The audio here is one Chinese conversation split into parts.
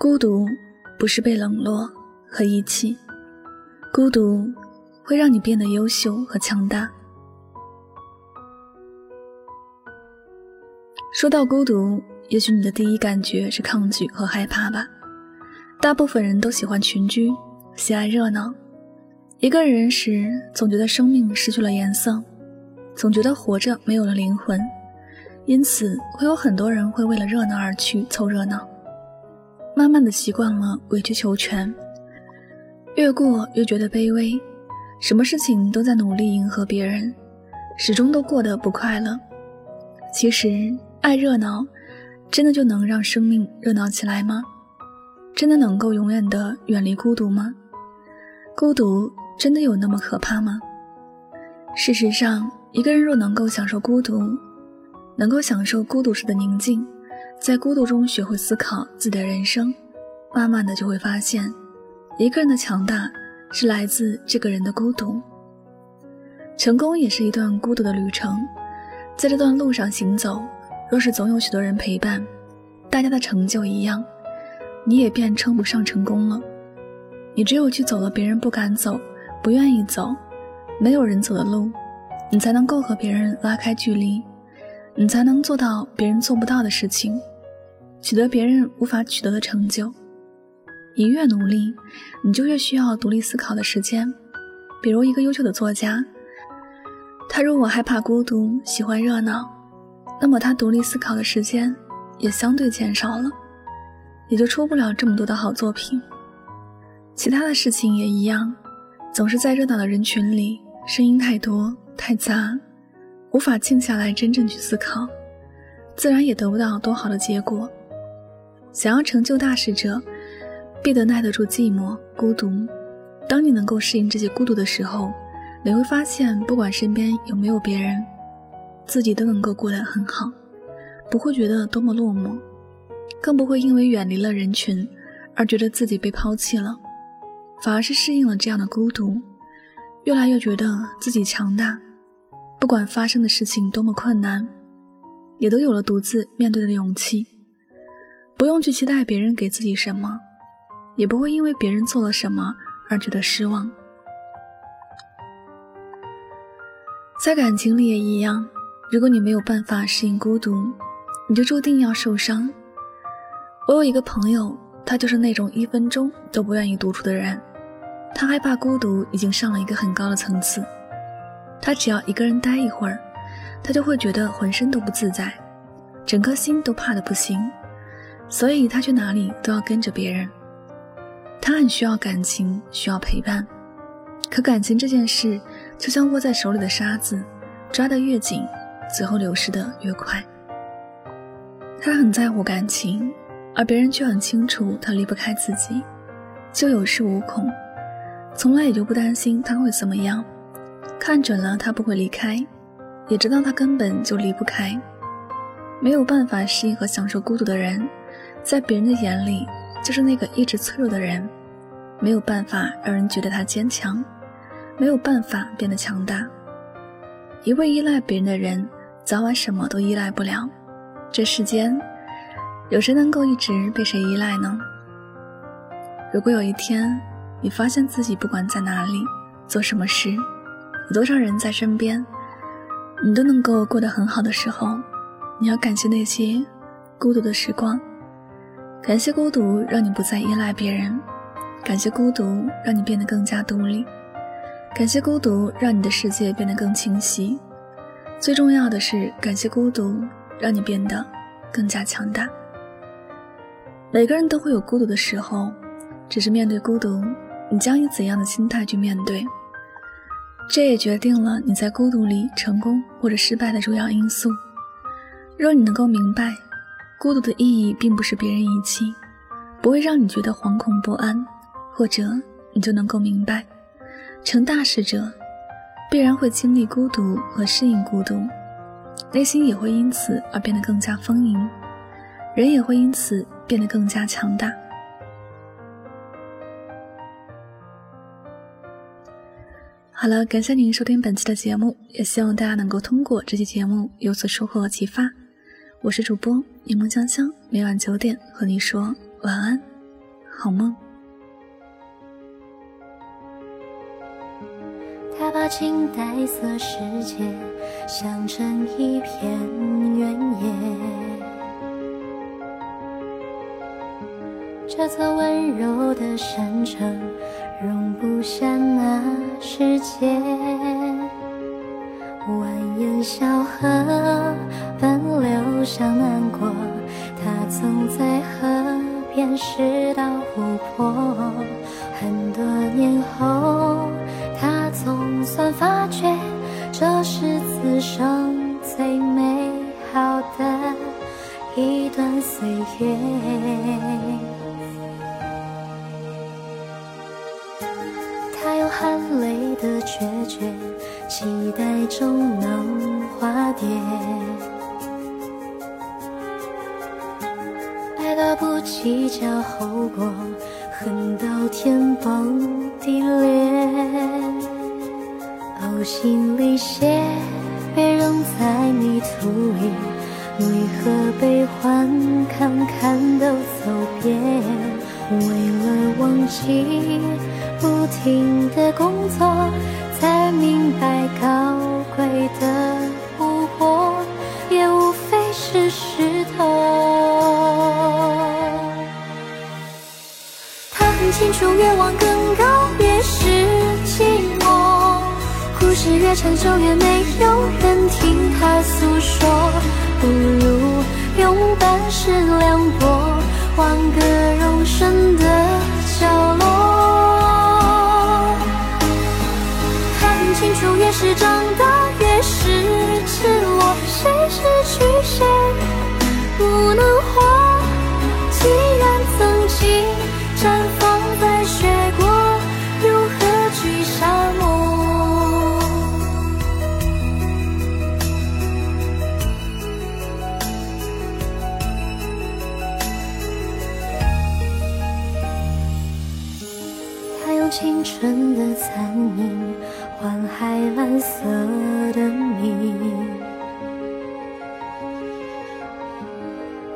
孤独不是被冷落和遗弃，孤独会让你变得优秀和强大。说到孤独，也许你的第一感觉是抗拒和害怕吧。大部分人都喜欢群居，喜爱热闹。一个人时，总觉得生命失去了颜色，总觉得活着没有了灵魂，因此会有很多人会为了热闹而去凑热闹。慢慢的习惯了委曲求全，越过越觉得卑微，什么事情都在努力迎合别人，始终都过得不快乐。其实爱热闹，真的就能让生命热闹起来吗？真的能够永远的远离孤独吗？孤独真的有那么可怕吗？事实上，一个人若能够享受孤独，能够享受孤独时的宁静。在孤独中学会思考自己的人生，慢慢的就会发现，一个人的强大是来自这个人的孤独。成功也是一段孤独的旅程，在这段路上行走，若是总有许多人陪伴，大家的成就一样，你也便称不上成功了。你只有去走了别人不敢走、不愿意走、没有人走的路，你才能够和别人拉开距离。你才能做到别人做不到的事情，取得别人无法取得的成就。你越努力，你就越需要独立思考的时间。比如一个优秀的作家，他如果害怕孤独，喜欢热闹，那么他独立思考的时间也相对减少了，也就出不了这么多的好作品。其他的事情也一样，总是在热闹的人群里，声音太多太杂。无法静下来真正去思考，自然也得不到多好的结果。想要成就大事者，必得耐得住寂寞、孤独。当你能够适应这些孤独的时候，你会发现，不管身边有没有别人，自己都能够过得很好，不会觉得多么落寞，更不会因为远离了人群而觉得自己被抛弃了，反而是适应了这样的孤独，越来越觉得自己强大。不管发生的事情多么困难，也都有了独自面对的勇气。不用去期待别人给自己什么，也不会因为别人做了什么而觉得失望。在感情里也一样，如果你没有办法适应孤独，你就注定要受伤。我有一个朋友，他就是那种一分钟都不愿意独处的人，他害怕孤独已经上了一个很高的层次。他只要一个人待一会儿，他就会觉得浑身都不自在，整颗心都怕的不行，所以他去哪里都要跟着别人。他很需要感情，需要陪伴，可感情这件事就像握在手里的沙子，抓得越紧，最后流失的越快。他很在乎感情，而别人却很清楚他离不开自己，就有恃无恐，从来也就不担心他会怎么样。看准了他不会离开，也知道他根本就离不开。没有办法适应和享受孤独的人，在别人的眼里就是那个一直脆弱的人，没有办法让人觉得他坚强，没有办法变得强大。一味依赖别人的人，早晚什么都依赖不了。这世间，有谁能够一直被谁依赖呢？如果有一天，你发现自己不管在哪里做什么事，有多少人在身边，你都能够过得很好的时候，你要感谢那些孤独的时光，感谢孤独让你不再依赖别人，感谢孤独让你变得更加独立，感谢孤独让你的世界变得更清晰，最重要的是感谢孤独让你变得更加强大。每个人都会有孤独的时候，只是面对孤独，你将以怎样的心态去面对？这也决定了你在孤独里成功或者失败的主要因素。若你能够明白，孤独的意义并不是别人遗弃，不会让你觉得惶恐不安，或者你就能够明白，成大事者必然会经历孤独和适应孤独，内心也会因此而变得更加丰盈，人也会因此变得更加强大。好了，感谢您收听本期的节目，也希望大家能够通过这期节目有所收获和启发。我是主播柠檬香香，每晚九点和你说晚安，好梦。他把近代色世界想成一片原野，这座温柔的山城容不下那世界。蜿蜒小河奔流向南国，他曾在河边拾到琥珀，很多年后。终能化蝶，爱到不计较后果。恨到天崩地裂，呕心沥血被扔在泥土里，为何悲欢坎坎都走遍？为了忘记不停的工作，才明白高贵的不过也无非是石头。他很清楚，越往更高，越是寂寞。故事越长久，越没有人听他诉说。不如用半世凉薄，换个容身的角落。他很清楚，越是长，谁失去谁，不能活。既然曾经绽放白雪国，又何惧沙漠？他用。青春的残影换海蓝色的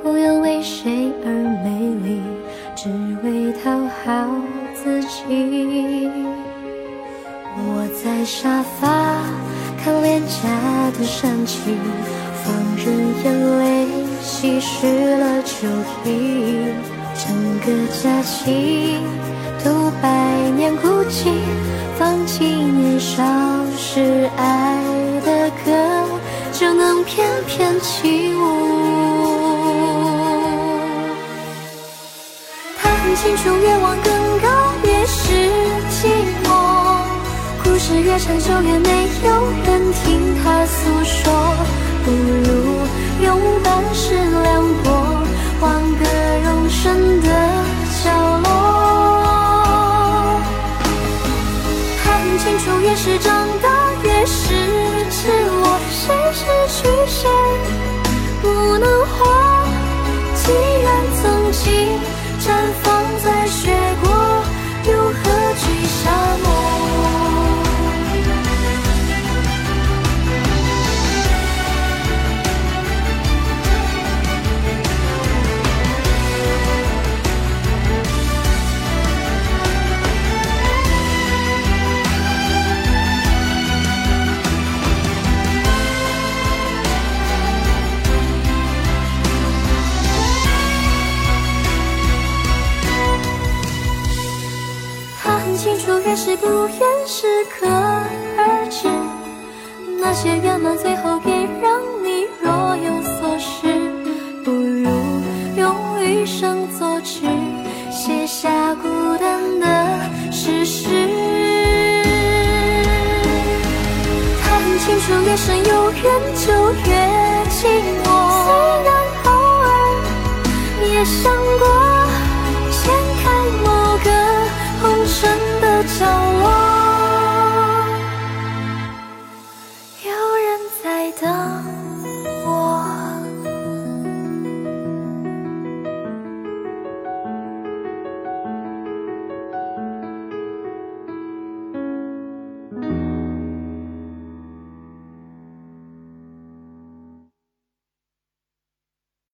不愿为谁而美丽，只为讨好自己。我在沙发看廉价的煽情，放任眼泪稀释了酒意，整个假期。读百年孤寂，放弃年少时爱的歌，就能翩翩起舞。清楚，越往更高，越是寂寞。故事越长就，越没有人听他诉说。不如用半世凉薄，换个容身的角落。清楚，越是长大，越是赤裸。谁失去谁，清楚，越是不愿适可而止，那些圆满最后也让你若有所失。不如用余生作纸，写下孤单的事实。他很清楚，越深有远就越寂寞，虽然偶尔也想过。真的降落